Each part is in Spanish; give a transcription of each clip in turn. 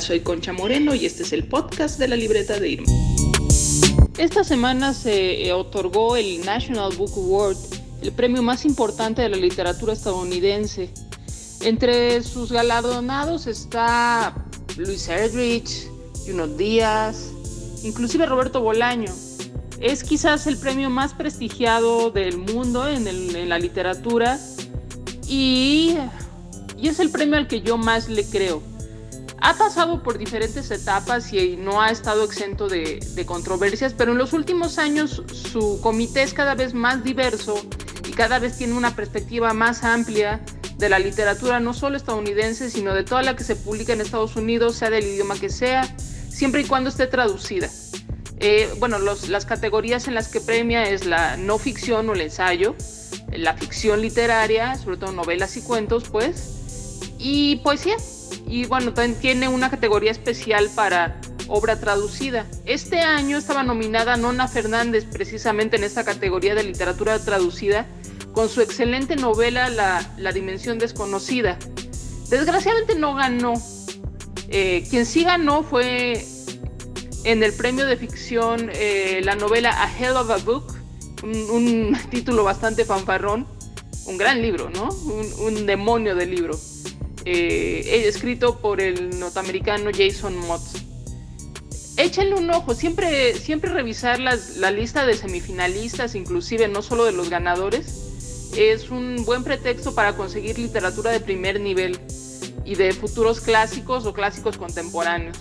Soy Concha Moreno y este es el podcast de la libreta de Irma. Esta semana se eh, otorgó el National Book Award, el premio más importante de la literatura estadounidense. Entre sus galardonados está Luis Erdrich, Juno Díaz, inclusive Roberto Bolaño. Es quizás el premio más prestigiado del mundo en, en la literatura y, y es el premio al que yo más le creo ha pasado por diferentes etapas y no ha estado exento de, controversias, pero en los últimos años su comité es cada vez más diverso y cada vez tiene una perspectiva más amplia de la literatura, no solo estadounidense, sino de toda la que se publica en Estados Unidos, sea del idioma que sea, siempre y cuando esté traducida. Eh, bueno, las categorías en las que premia es la no ficción o el ensayo, la ficción literaria, sobre todo novelas y cuentos, pues, y poesía y bueno, también tiene una categoría especial para obra traducida. Este año estaba nominada Nona Fernández precisamente en esta categoría de literatura traducida con su excelente novela La, Dimensión Desconocida. Desgraciadamente no ganó. Eh, quien sí ganó fue en el premio de ficción eh, la novela A Hell of a Book, un, título bastante fanfarrón, un gran libro, ¿no? Un, un demonio de libro. Eh, escrito por el norteamericano Jason Mott. Échenle un ojo, siempre, siempre revisar la lista de semifinalistas, inclusive no solo de los ganadores, es un buen pretexto para conseguir literatura de primer nivel y de futuros clásicos o clásicos contemporáneos.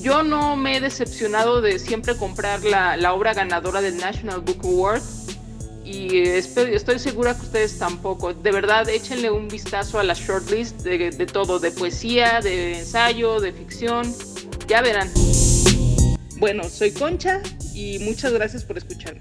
Yo no me he decepcionado de siempre comprar la obra ganadora del National Book Award y estoy segura que ustedes tampoco. De verdad, échenle un vistazo a la shortlist de, de todo, de poesía, de ensayo, de ficción. Ya verán. Bueno, soy Concha y muchas gracias por escucharme.